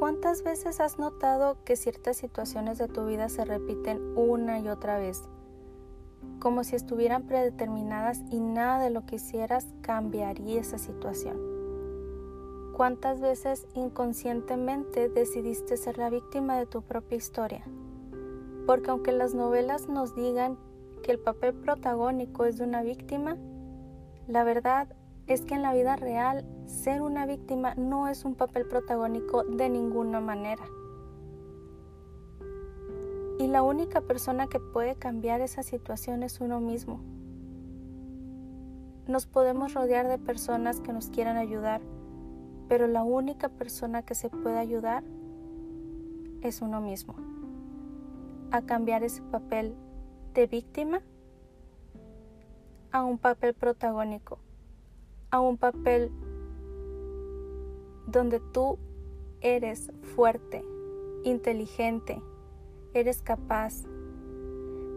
¿Cuántas veces has notado que ciertas situaciones de tu vida se repiten una y otra vez? Como si estuvieran predeterminadas y nada de lo que hicieras cambiaría esa situación. ¿Cuántas veces inconscientemente decidiste ser la víctima de tu propia historia? Porque aunque las novelas nos digan que el papel protagónico es de una víctima, la verdad es que en la vida real ser una víctima no es un papel protagónico de ninguna manera. Y la única persona que puede cambiar esa situación es uno mismo. Nos podemos rodear de personas que nos quieran ayudar, pero la única persona que se puede ayudar es uno mismo. A cambiar ese papel de víctima a un papel protagónico, a un papel donde tú eres fuerte, inteligente, eres capaz,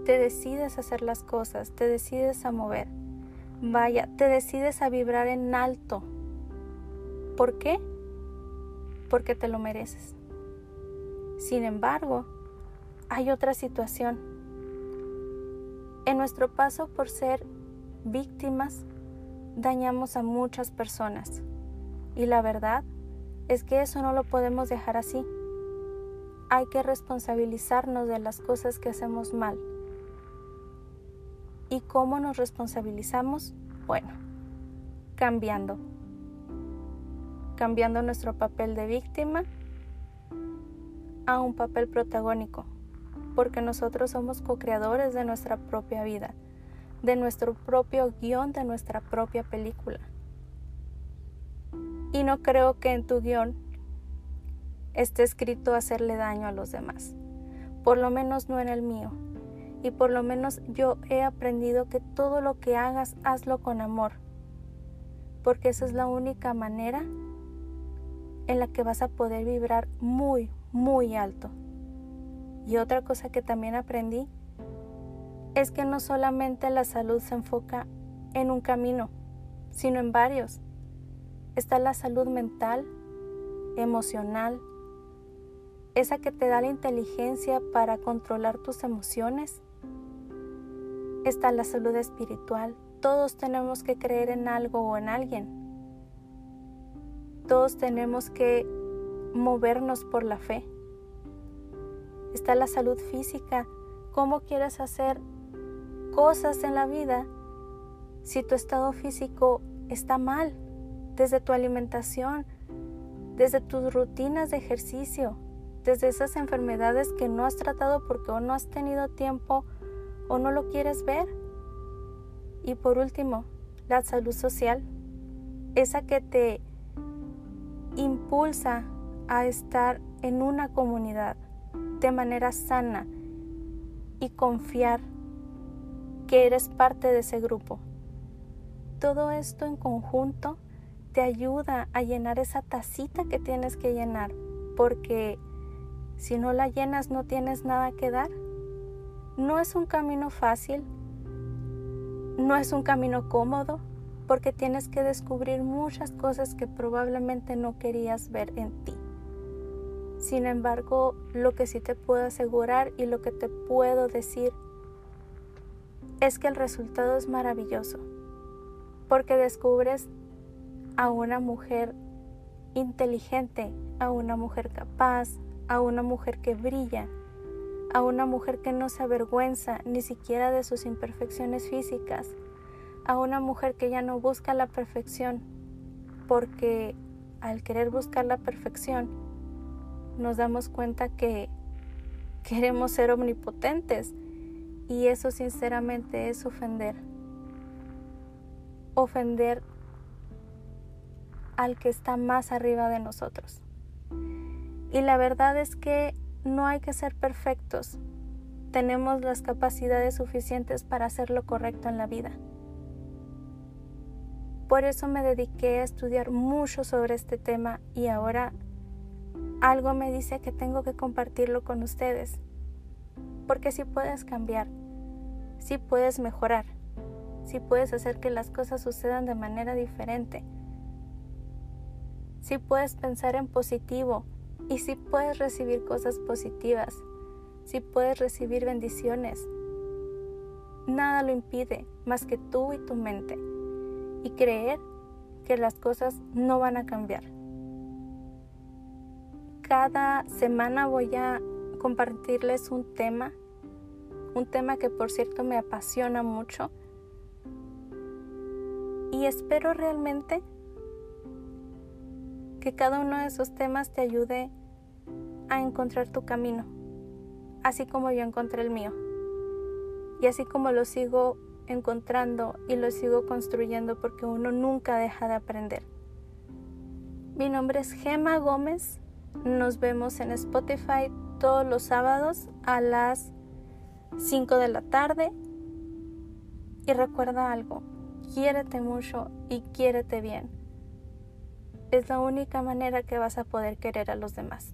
te decides a hacer las cosas, te decides a mover, vaya, te decides a vibrar en alto. ¿Por qué? Porque te lo mereces. Sin embargo, hay otra situación. En nuestro paso por ser víctimas, dañamos a muchas personas. Y la verdad es que eso no lo podemos dejar así. Hay que responsabilizarnos de las cosas que hacemos mal. ¿Y cómo nos responsabilizamos? Bueno, cambiando. Cambiando nuestro papel de víctima a un papel protagónico, porque nosotros somos co-creadores de nuestra propia vida de nuestro propio guion, de nuestra propia película. Y no creo que en tu guion esté escrito hacerle daño a los demás, por lo menos no en el mío. Y por lo menos yo he aprendido que todo lo que hagas, hazlo con amor, porque esa es la única manera en la que vas a poder vibrar muy, muy alto. Y otra cosa que también aprendí es que no solamente la salud se enfoca en un camino, sino en varios. Está la salud mental, emocional, esa que te da la inteligencia para controlar tus emociones. Está la salud espiritual. Todos tenemos que creer en algo o en alguien. Todos tenemos que movernos por la fe. Está la salud física. ¿Cómo quieres hacer cosas en la vida si tu estado físico está mal, desde tu alimentación, desde tus rutinas de ejercicio, desde esas enfermedades que no has tratado porque o no has tenido tiempo o no lo quieres ver. Y por último, la salud social, esa que te impulsa a estar en una comunidad de manera sana y confiar que eres parte de ese grupo. Todo esto en conjunto te ayuda a llenar esa tacita que tienes que llenar, porque si no la llenas no tienes nada que dar. No es un camino fácil, no es un camino cómodo, porque tienes que descubrir muchas cosas que probablemente no querías ver en ti. Sin embargo, lo que sí te puedo asegurar y lo que te puedo decir es que el resultado es maravilloso, porque descubres a una mujer inteligente, a una mujer capaz, a una mujer que brilla, a una mujer que no se avergüenza ni siquiera de sus imperfecciones físicas, a una mujer que ya no busca la perfección, porque al querer buscar la perfección, nos damos cuenta que queremos ser omnipotentes y eso sinceramente es ofender. Ofender al que está más arriba de nosotros. Y la verdad es que no hay que ser perfectos. Tenemos las capacidades suficientes para hacer lo correcto en la vida. Por eso me dediqué a estudiar mucho sobre este tema y ahora algo me dice que tengo que compartirlo con ustedes. Porque si puedes cambiar, si puedes mejorar, si puedes hacer que las cosas sucedan de manera diferente, si puedes pensar en positivo Y si puedes recibir cosas positivas, si puedes recibir bendiciones, nada lo impide más que tú y tu mente y creer que las cosas no van a cambiar. Cada semana voy a compartirles un tema, un tema que por cierto me apasiona mucho y espero realmente que cada uno de esos temas te ayude a encontrar tu camino, así como yo encontré el mío. Y así como lo sigo encontrando y lo sigo construyendo porque uno nunca deja de aprender. Mi nombre es Gema Gómez. Nos vemos en Spotify todos los sábados a las 5 de la tarde. Y recuerda algo, quiérete mucho y quiérete bien. Es la única manera que vas a poder querer a los demás.